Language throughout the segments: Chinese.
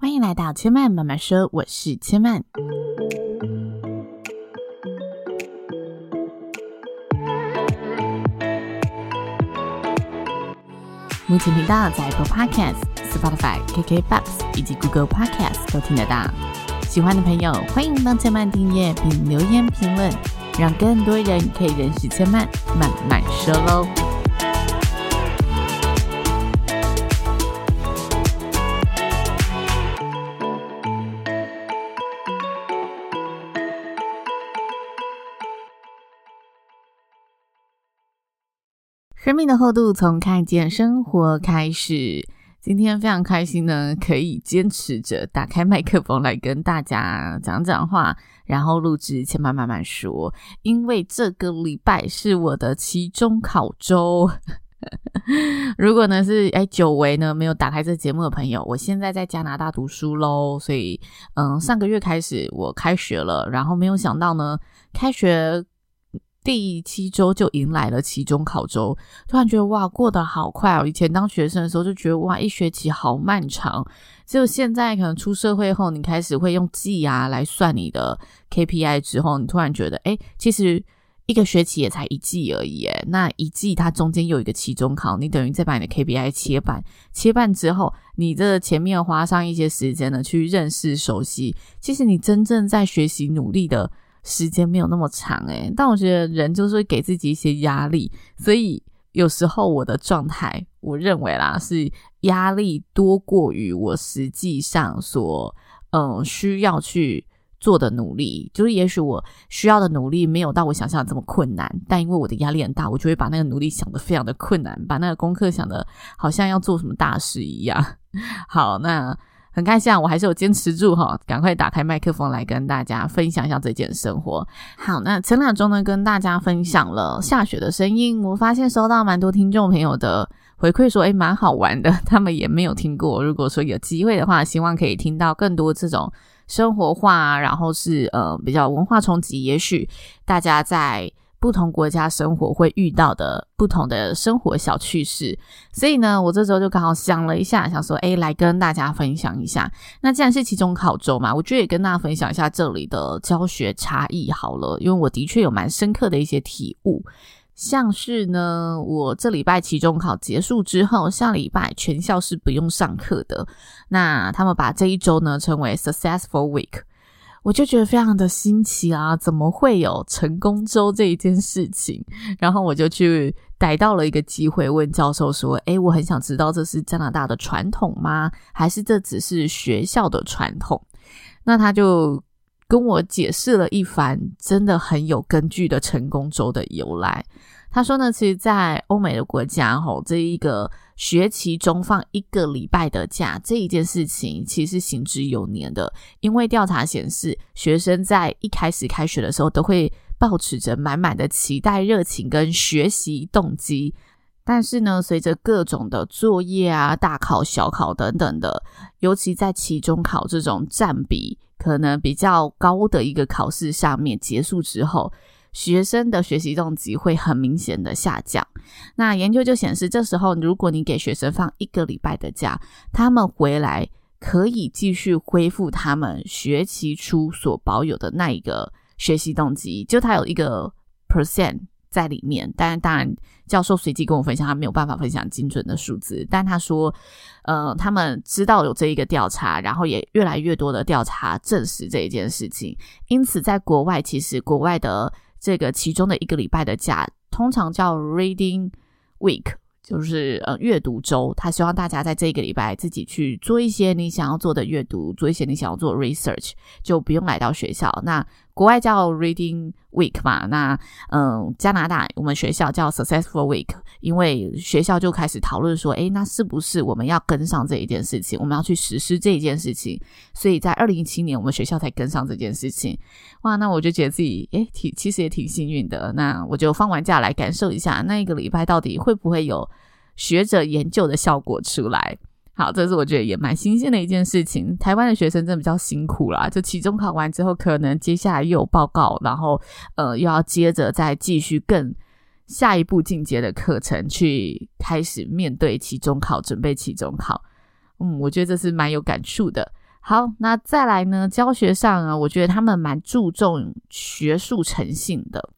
欢迎来到千曼慢慢说，我是千曼。目前频道在 Apple Podcast、Spotify、KKBox 以及 Google Podcast 都听得到。喜欢的朋友欢迎帮千曼订阅并留言评论，让更多人可以认识千曼慢慢说喽。生命的厚度从看见生活开始。今天非常开心呢，可以坚持着打开麦克风来跟大家讲讲话，然后录制千曼慢慢说。因为这个礼拜是我的期中考周。如果呢是哎久违呢没有打开这节目的朋友，我现在在加拿大读书喽，所以嗯上个月开始我开学了，然后没有想到呢开学。第七周就迎来了期中考周，突然觉得哇，过得好快哦！以前当学生的时候就觉得哇，一学期好漫长。只有现在可能出社会后，你开始会用季啊来算你的 KPI 之后，你突然觉得，诶，其实一个学期也才一季而已，诶，那一季它中间有一个期中考，你等于再把你的 KPI 切半，切半之后，你这前面花上一些时间呢去认识熟悉，其实你真正在学习努力的。时间没有那么长诶，但我觉得人就是会给自己一些压力，所以有时候我的状态，我认为啦是压力多过于我实际上所嗯需要去做的努力，就是也许我需要的努力没有到我想象的这么困难，但因为我的压力很大，我就会把那个努力想得非常的困难，把那个功课想得好像要做什么大事一样。好，那。很开心啊，我还是有坚持住哈，赶快打开麦克风来跟大家分享一下这件生活。好，那前两周呢，跟大家分享了下雪的声音，我发现收到蛮多听众朋友的回馈，说诶蛮好玩的，他们也没有听过。如果说有机会的话，希望可以听到更多这种生活化，然后是呃比较文化冲击，也许大家在。不同国家生活会遇到的不同的生活小趣事，所以呢，我这周就刚好想了一下，想说，诶，来跟大家分享一下。那既然是期中考周嘛，我觉得也跟大家分享一下这里的教学差异好了，因为我的确有蛮深刻的一些体悟。像是呢，我这礼拜期中考结束之后，下礼拜全校是不用上课的。那他们把这一周呢称为 Successful Week。我就觉得非常的新奇啊，怎么会有成功周这一件事情？然后我就去逮到了一个机会，问教授说：“诶，我很想知道这是加拿大的传统吗？还是这只是学校的传统？”那他就跟我解释了一番，真的很有根据的成功周的由来。他说呢，其实，在欧美的国家，吼，这一个学期中放一个礼拜的假这一件事情，其实行之有年的。因为调查显示，学生在一开始开学的时候，都会抱持着满满的期待、热情跟学习动机。但是呢，随着各种的作业啊、大考、小考等等的，尤其在期中考这种占比可能比较高的一个考试上面结束之后。学生的学习动机会很明显的下降。那研究就显示，这时候如果你给学生放一个礼拜的假，他们回来可以继续恢复他们学期初所保有的那一个学习动机，就他有一个 percent 在里面。但当然，教授随即跟我分享，他没有办法分享精准的数字，但他说，呃，他们知道有这一个调查，然后也越来越多的调查证实这一件事情。因此，在国外，其实国外的。这个其中的一个礼拜的假，通常叫 Reading Week，就是呃阅读周。他希望大家在这个礼拜自己去做一些你想要做的阅读，做一些你想要做 research，就不用来到学校。那国外叫 Reading Week 嘛，那嗯，加拿大我们学校叫 Successful Week，因为学校就开始讨论说，诶，那是不是我们要跟上这一件事情，我们要去实施这一件事情？所以在二零一七年，我们学校才跟上这件事情。哇，那我就觉得自己诶，挺其实也挺幸运的。那我就放完假来感受一下，那一个礼拜到底会不会有学者研究的效果出来？好，这是我觉得也蛮新鲜的一件事情。台湾的学生真的比较辛苦啦，就期中考完之后，可能接下来又有报告，然后呃又要接着再继续更下一步进阶的课程，去开始面对期中考，准备期中考。嗯，我觉得这是蛮有感触的。好，那再来呢，教学上啊，我觉得他们蛮注重学术诚信的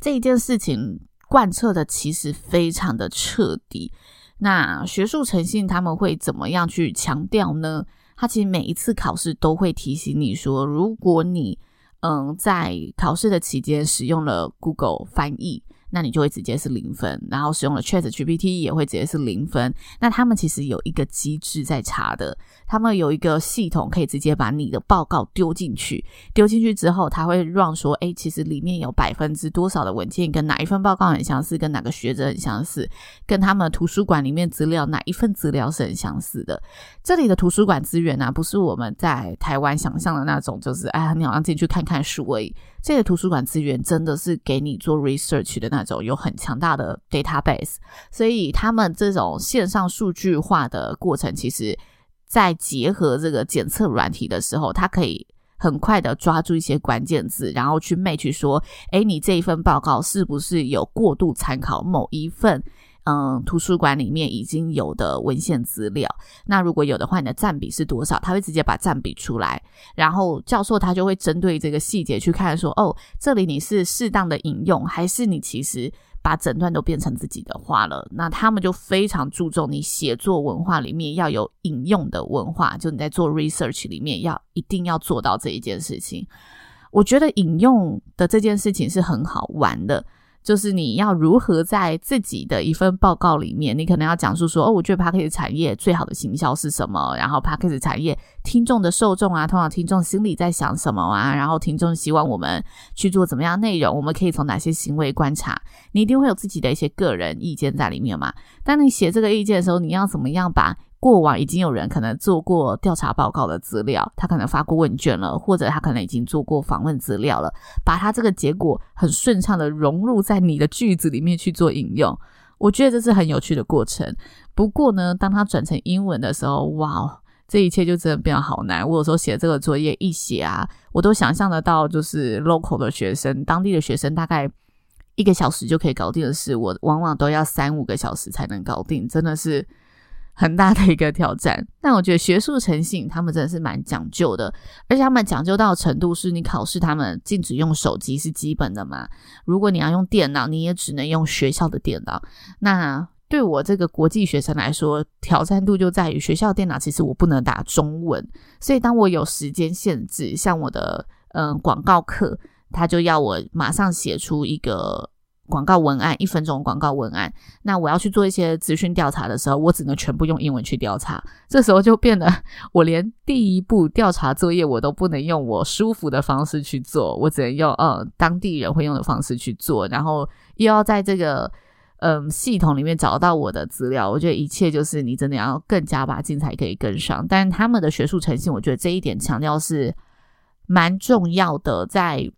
这一件事情，贯彻的其实非常的彻底。那学术诚信他们会怎么样去强调呢？他其实每一次考试都会提醒你说，如果你嗯在考试的期间使用了 Google 翻译。那你就会直接是零分，然后使用了 ChatGPT 也会直接是零分。那他们其实有一个机制在查的，他们有一个系统可以直接把你的报告丢进去，丢进去之后，他会让说，诶，其实里面有百分之多少的文件跟哪一份报告很相似，跟哪个学者很相似，跟他们图书馆里面资料哪一份资料是很相似的。这里的图书馆资源呢、不是我们在台湾想象的那种，就是哎，你好像进去看看书而已。这个图书馆资源真的是给你做 research 的那种，有很强大的 database，所以他们这种线上数据化的过程，其实在结合这个检测软体的时候，它可以很快的抓住一些关键字，然后去 match 说，诶，你这一份报告是不是有过度参考某一份？嗯，图书馆里面已经有的文献资料，那如果有的话，你的占比是多少？他会直接把占比出来，然后教授他就会针对这个细节去看，说，哦，这里你是适当的引用，还是你其实把整段都变成自己的话了？那他们就非常注重你写作文化里面要有引用的文化，就你在做 research 里面要一定要做到这一件事情。我觉得引用的这件事情是很好玩的。就是你要如何在自己的一份报告里面，你可能要讲述说，哦，我觉得 Podcast 产业最好的行销是什么？然后 Podcast 产业听众的受众啊，通常听众心里在想什么啊？然后听众希望我们去做怎么样内容？我们可以从哪些行为观察？你一定会有自己的一些个人意见在里面嘛？当你写这个意见的时候，你要怎么样把？过往已经有人可能做过调查报告的资料，他可能发过问卷了，或者他可能已经做过访问资料了，把他这个结果很顺畅的融入在你的句子里面去做引用，我觉得这是很有趣的过程。不过呢，当他转成英文的时候，哇，这一切就真的变得好难。我有时候写这个作业一写啊，我都想象得到，就是 local 的学生，当地的学生大概一个小时就可以搞定的事，我往往都要三五个小时才能搞定，真的是。很大的一个挑战，但我觉得学术诚信他们真的是蛮讲究的，而且他们讲究到程度是你考试他们禁止用手机是基本的嘛。如果你要用电脑，你也只能用学校的电脑。那对我这个国际学生来说，挑战度就在于学校电脑其实我不能打中文，所以当我有时间限制，像我的嗯广告课，他就要我马上写出一个。广告文案，一分钟广告文案，那我要去做一些资讯调查的时候，我只能全部用英文去调查。这时候就变得，我连第一步调查作业我都不能用我舒服的方式去做，我只能用呃当地人会用的方式去做，然后又要在这个嗯、系统里面找到我的资料。我觉得一切就是你真的要更加把劲才可以跟上。但他们的学术诚信，我觉得这一点强调是蛮重要的，在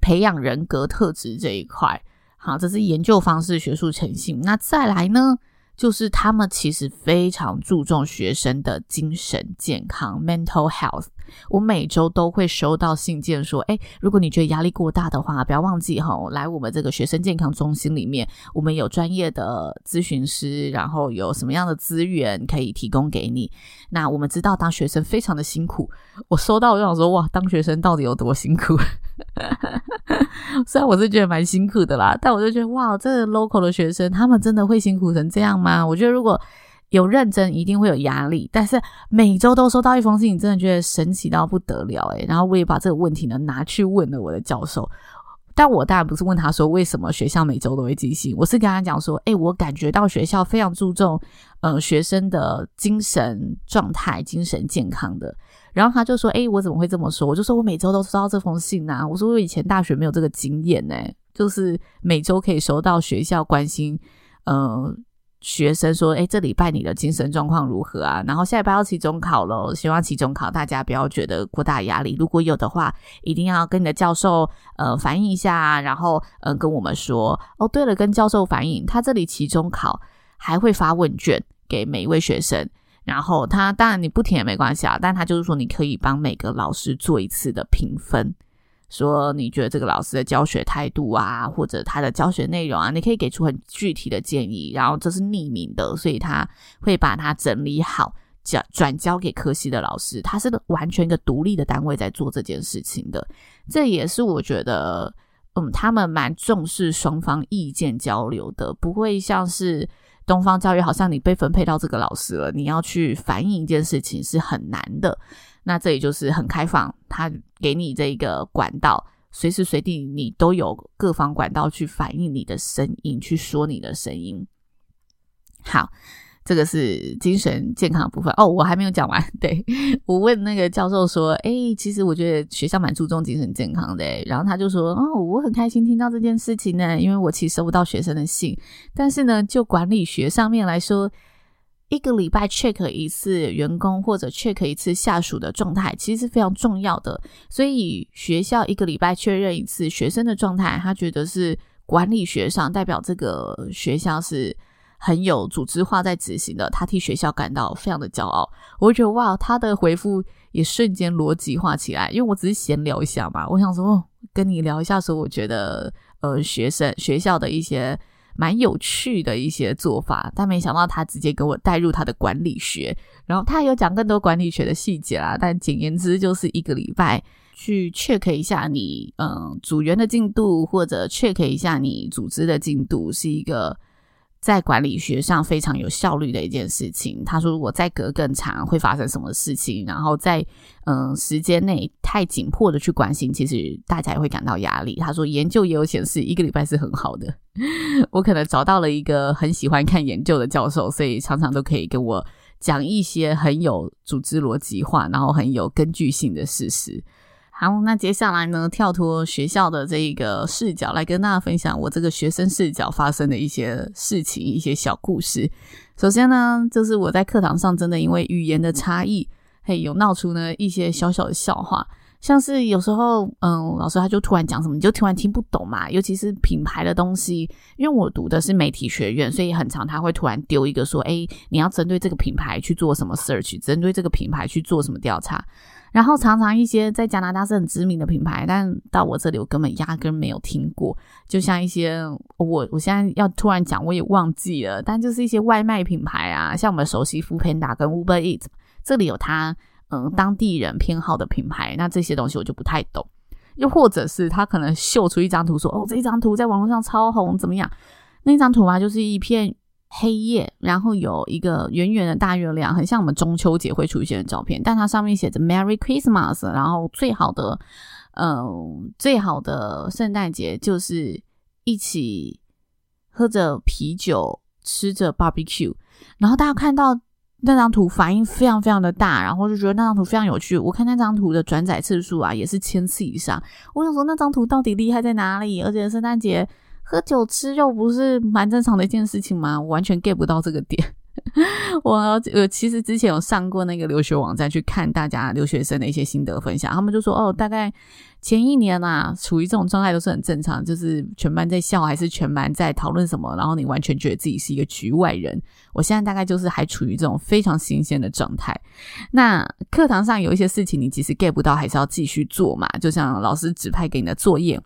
培养人格特质这一块。好，这是研究方式、学术诚信。那再来呢，就是他们其实非常注重学生的精神健康 （mental health）。我每周都会收到信件说，诶，如果你觉得压力过大的话，不要忘记哈，来我们这个学生健康中心里面，我们有专业的咨询师，然后有什么样的资源可以提供给你。那我们知道当学生非常的辛苦，我收到我就想说，哇，当学生到底有多辛苦？虽然我是觉得蛮辛苦的啦，但我就觉得哇，这 local 的学生他们真的会辛苦成这样吗？我觉得如果有认真，一定会有压力。但是每周都收到一封信，你真的觉得神奇到不得了诶。然后我也把这个问题呢拿去问了我的教授，但我当然不是问他说为什么学校每周都会寄信，我是跟他讲说，哎，我感觉到学校非常注重呃学生的精神状态、精神健康的。然后他就说，哎，我怎么会这么说？我就说我每周都收到这封信啊。我说我以前大学没有这个经验呢，就是每周可以收到学校关心，呃。学生说：“哎，这礼拜你的精神状况如何啊？然后下礼拜要期中考了，希望期中考大家不要觉得过大压力。如果有的话，一定要跟你的教授呃反映一下，然后嗯、呃、跟我们说。哦，对了，跟教授反映，他这里期中考还会发问卷给每一位学生，然后他当然你不填也没关系啊，但他就是说你可以帮每个老师做一次的评分。”说你觉得这个老师的教学态度啊，或者他的教学内容啊，你可以给出很具体的建议。然后这是匿名的，所以他会把它整理好，交转交给科系的老师。他是完全一个独立的单位在做这件事情的。这也是我觉得，嗯，他们蛮重视双方意见交流的，不会像是东方教育，好像你被分配到这个老师了，你要去反映一件事情是很难的。那这里就是很开放，他给你这一个管道，随时随地你都有各方管道去反映你的声音，去说你的声音。好，这个是精神健康的部分哦，我还没有讲完。对，我问那个教授说：“哎，其实我觉得学校蛮注重精神健康的。”然后他就说：“哦，我很开心听到这件事情呢，因为我其实收不到学生的信，但是呢，就管理学上面来说。”一个礼拜 check 一次员工或者 check 一次下属的状态，其实是非常重要的。所以学校一个礼拜确认一次学生的状态，他觉得是管理学上代表这个学校是很有组织化在执行的。他替学校感到非常的骄傲。我觉得哇，他的回复也瞬间逻辑化起来。因为我只是闲聊一下嘛，我想说，跟你聊一下说，我觉得呃学生学校的一些。蛮有趣的一些做法，但没想到他直接给我带入他的管理学，然后他有讲更多管理学的细节啦。但简言之，就是一个礼拜去 check 一下你嗯组员的进度，或者 check 一下你组织的进度，是一个。在管理学上非常有效率的一件事情。他说，如果再隔更长，会发生什么事情？然后在嗯、呃、时间内太紧迫的去关心，其实大家也会感到压力。他说，研究也有显示，一个礼拜是很好的。我可能找到了一个很喜欢看研究的教授，所以常常都可以跟我讲一些很有组织逻辑化，然后很有根据性的事实。好，那接下来呢，跳脱学校的这一个视角，来跟大家分享我这个学生视角发生的一些事情、一些小故事。首先呢，就是我在课堂上真的因为语言的差异，嘿，有闹出呢一些小小的笑话。像是有时候，嗯，老师他就突然讲什么，你就突然听不懂嘛。尤其是品牌的东西，因为我读的是媒体学院，所以很常他会突然丢一个说，诶，你要针对这个品牌去做什么 search，针对这个品牌去做什么调查。然后常常一些在加拿大是很知名的品牌，但到我这里我根本压根没有听过。就像一些我我现在要突然讲，我也忘记了，但就是一些外卖品牌啊，像我们熟悉 Foodpanda 跟 Uber Eats，这里有它。嗯，当地人偏好的品牌，那这些东西我就不太懂。又或者是他可能秀出一张图说，哦，这一张图在网络上超红，怎么样？那张图啊，就是一片黑夜，然后有一个圆圆的大月亮，很像我们中秋节会出现的照片，但它上面写着 Merry Christmas，然后最好的，嗯，最好的圣诞节就是一起喝着啤酒，吃着 barbecue，然后大家看到。那张图反应非常非常的大，然后就觉得那张图非常有趣。我看那张图的转载次数啊，也是千次以上。我想说，那张图到底厉害在哪里？而且圣诞节喝酒吃肉不是蛮正常的一件事情吗？我完全 get 不到这个点。我我其实之前有上过那个留学网站去看大家留学生的一些心得分享，他们就说哦，大概前一年啊，处于这种状态都是很正常，就是全班在笑还是全班在讨论什么，然后你完全觉得自己是一个局外人。我现在大概就是还处于这种非常新鲜的状态。那课堂上有一些事情你其实 get 不到，还是要继续做嘛，就像老师指派给你的作业。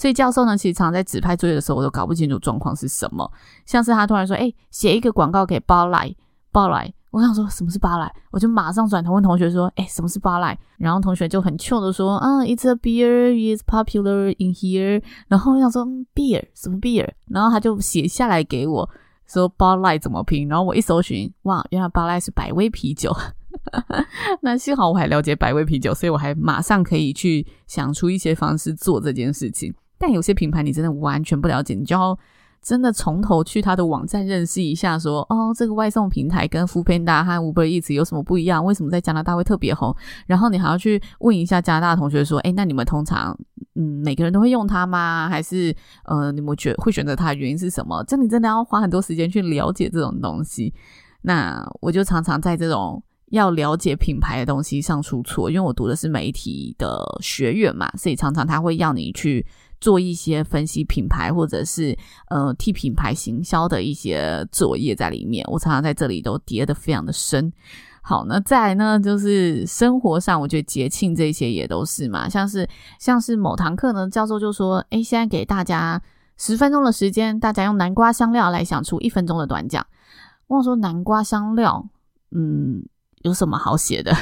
所以教授呢，其实常在指派作业的时候，我都搞不清楚状况是什么。像是他突然说：“哎，写一个广告给 Bud Light，Bud Light。”我想说什么是 Bud Light，我就马上转头问同学说：“哎，什么是 Bud Light？” 然后同学就很 c 的说：“啊，It's a beer, is popular in here。”然后我想说：“beer 什么 beer？” 然后他就写下来给我说：“Bud Light 怎么拼？”然后我一搜寻，哇，原来 Bud Light 是百威啤酒。那幸好我还了解百威啤酒，所以我还马上可以去想出一些方式做这件事情。但有些品牌你真的完全不了解，你就要真的从头去他的网站认识一下说，哦，这个外送平台跟 Foodpanda 和 Uber Eats 有什么不一样？为什么在加拿大会特别红？然后你还要去问一下加拿大同学说，哎，那你们通常嗯每个人都会用它吗？还是呃你们觉会选择它的原因是什么？这你真的要花很多时间去了解这种东西。那我就常常在这种。要了解品牌的东西上出错，因为我读的是媒体的学院嘛，所以常常他会要你去做一些分析品牌，或者是呃替品牌行销的一些作业在里面。我常常在这里都跌得非常的深。好，那再来呢，就是生活上，我觉得节庆这些也都是嘛，像是像是某堂课呢，教授就说，诶，现在给大家十分钟的时间，大家用南瓜香料来想出一分钟的短讲。我说南瓜香料，嗯。有什么好写的？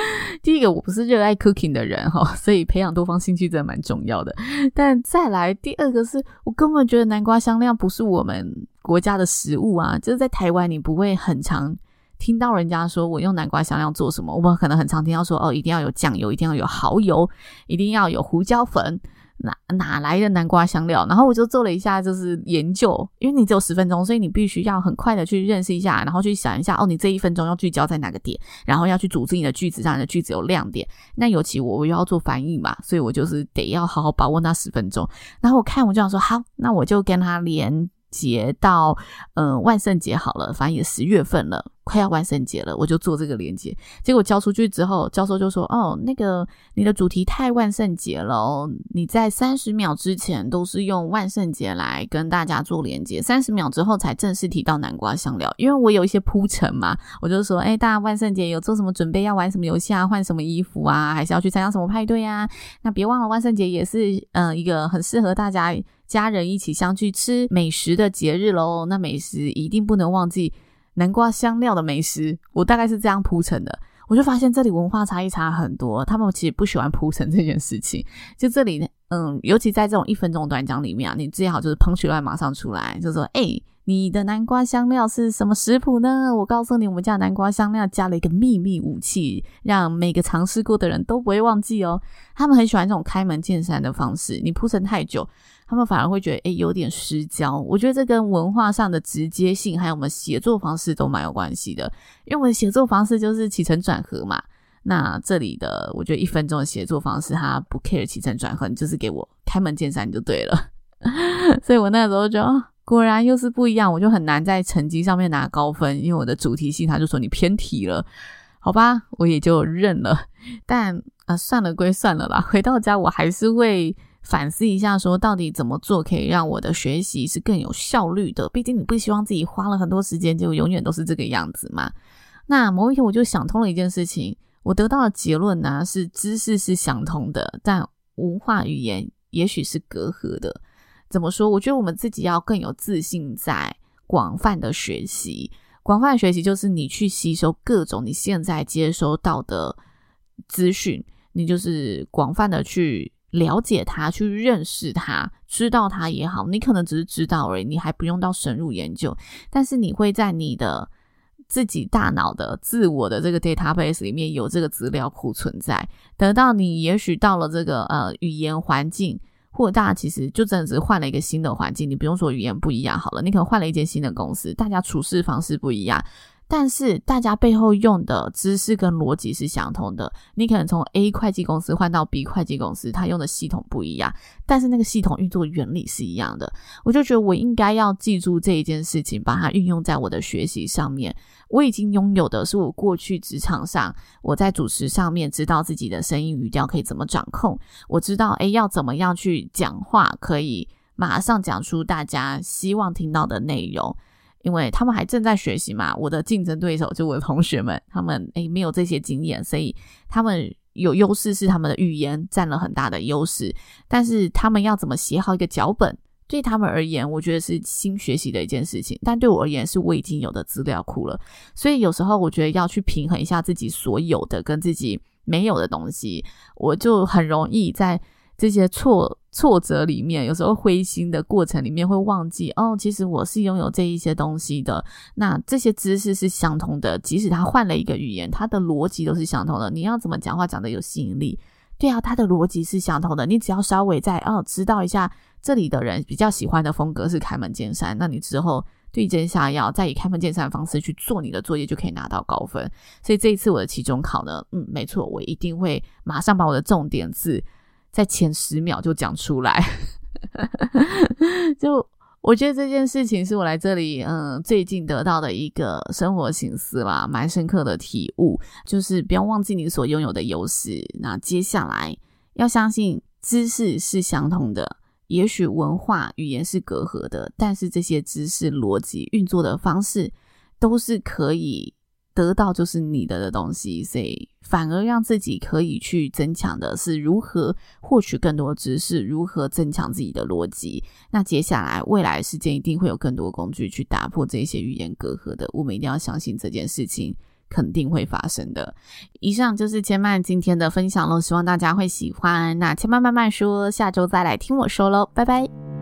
第一个，我不是热爱 cooking 的人哈，所以培养多方兴趣真的蛮重要的。但再来，第二个是我根本觉得南瓜香料不是我们国家的食物啊，就是在台湾你不会很常听到人家说我用南瓜香料做什么，我们可能很常听到说哦，一定要有酱油，一定要有蚝油，一定要有胡椒粉。哪哪来的南瓜香料？然后我就做了一下，就是研究，因为你只有十分钟，所以你必须要很快的去认识一下，然后去想一下，哦，你这一分钟要聚焦在哪个点，然后要去组织你的句子，让你的句子有亮点。那尤其我我又要做翻译嘛，所以我就是得要好好把握那十分钟。然后我看我就想说，好，那我就跟他连。接到嗯、万圣节好了，反正也十月份了，快要万圣节了，我就做这个连接。结果交出去之后，教授就说：“哦，那个你的主题太万圣节了哦，你在三十秒之前都是用万圣节来跟大家做连接，三十秒之后才正式提到南瓜香料。因为我有一些铺陈嘛，我就说：哎，大家万圣节有做什么准备？要玩什么游戏啊？换什么衣服啊？还是要去参加什么派对啊？那别忘了，万圣节也是嗯、呃、一个很适合大家。”家人一起相聚吃美食的节日喽，那美食一定不能忘记南瓜香料的美食。我大概是这样铺陈的，我就发现这里文化差异差很多，他们其实不喜欢铺陈这件事情。就这里，嗯，尤其在这种一分钟短讲里面啊，你最好就是喷出来马上出来，就说：“哎、你的南瓜香料是什么食谱呢？我告诉你，我们家南瓜香料加了一个秘密武器，让每个尝试过的人都不会忘记哦。”他们很喜欢这种开门见山的方式，你铺陈太久。他们反而会觉得，诶，有点失焦。我觉得这跟文化上的直接性，还有我们写作方式都蛮有关系的。因为我们写作方式就是起承转合嘛。那这里的，我觉得一分钟的写作方式，他不 care 起承转合，你就是给我开门见山就对了。所以我那时候就，果然又是不一样，我就很难在成绩上面拿高分，因为我的主题性，他就说你偏题了，好吧，我也就认了。但啊，算了归算了啦，回到家我还是会。反思一下，说到底怎么做可以让我的学习是更有效率的？毕竟你不希望自己花了很多时间，就永远都是这个样子嘛。那某一天我就想通了一件事情，我得到的结论呢是知识是相通的，但文化语言也许是隔阂的。怎么说？我觉得我们自己要更有自信，在广泛的学习。广泛学习就是你去吸收各种你现在接收到的资讯，你就是广泛的去。了解它，去认识它，知道它也好，你可能只是知道而已，你还不用到深入研究。但是你会在你的自己大脑的自我的这个 database 里面有这个资料库存在，等到你也许到了这个呃语言环境，或者大家其实就真的只是换了一个新的环境，你不用说语言不一样好了，你可能换了一间新的公司，大家处事方式不一样。但是大家背后用的知识跟逻辑是相同的。你可能从 A 会计公司换到 B 会计公司，它用的系统不一样，但是那个系统运作原理是一样的。我就觉得我应该要记住这一件事情，把它运用在我的学习上面。我已经拥有的是我过去职场上，我在主持上面知道自己的声音语调可以怎么掌控，我知道诶要怎么样去讲话，可以马上讲出大家希望听到的内容。因为他们还正在学习嘛，我的竞争对手就我的同学们，他们诶没有这些经验，所以他们有优势是他们的语言占了很大的优势，但是他们要怎么写好一个脚本，对他们而言，我觉得是新学习的一件事情，但对我而言是我已经有的资料库了，所以有时候我觉得要去平衡一下自己所有的跟自己没有的东西，我就很容易在。这些挫挫折里面，有时候灰心的过程里面会忘记哦，其实我是拥有这一些东西的。那这些知识是相通的，即使他换了一个语言，他的逻辑都是相通的。你要怎么讲话讲得有吸引力，对啊，他的逻辑是相同的。你只要稍微再哦知道一下这里的人比较喜欢的风格是开门见山，那你之后对症下药，再以开门见山的方式去做你的作业，就可以拿到高分。所以这一次我的期中考呢，嗯，没错，我一定会马上把我的重点字在前十秒就讲出来。就我觉得这件事情是我来这里嗯最近得到的一个生活省思啦，蛮深刻的体悟，就是不要忘记你所拥有的优势。那接下来要相信知识是相通的，也许文化语言是隔阂的，但是这些知识逻辑运作的方式都是可以。得到就是你的的东西，所以反而让自己可以去增强的是如何获取更多知识，如何增强自己的逻辑。那接下来未来时间一定会有更多工具去打破这些语言隔阂的，我们一定要相信这件事情肯定会发生的。以上就是千曼今天的分享喽，希望大家会喜欢。那千曼慢慢说，下周再来听我说喽，拜拜。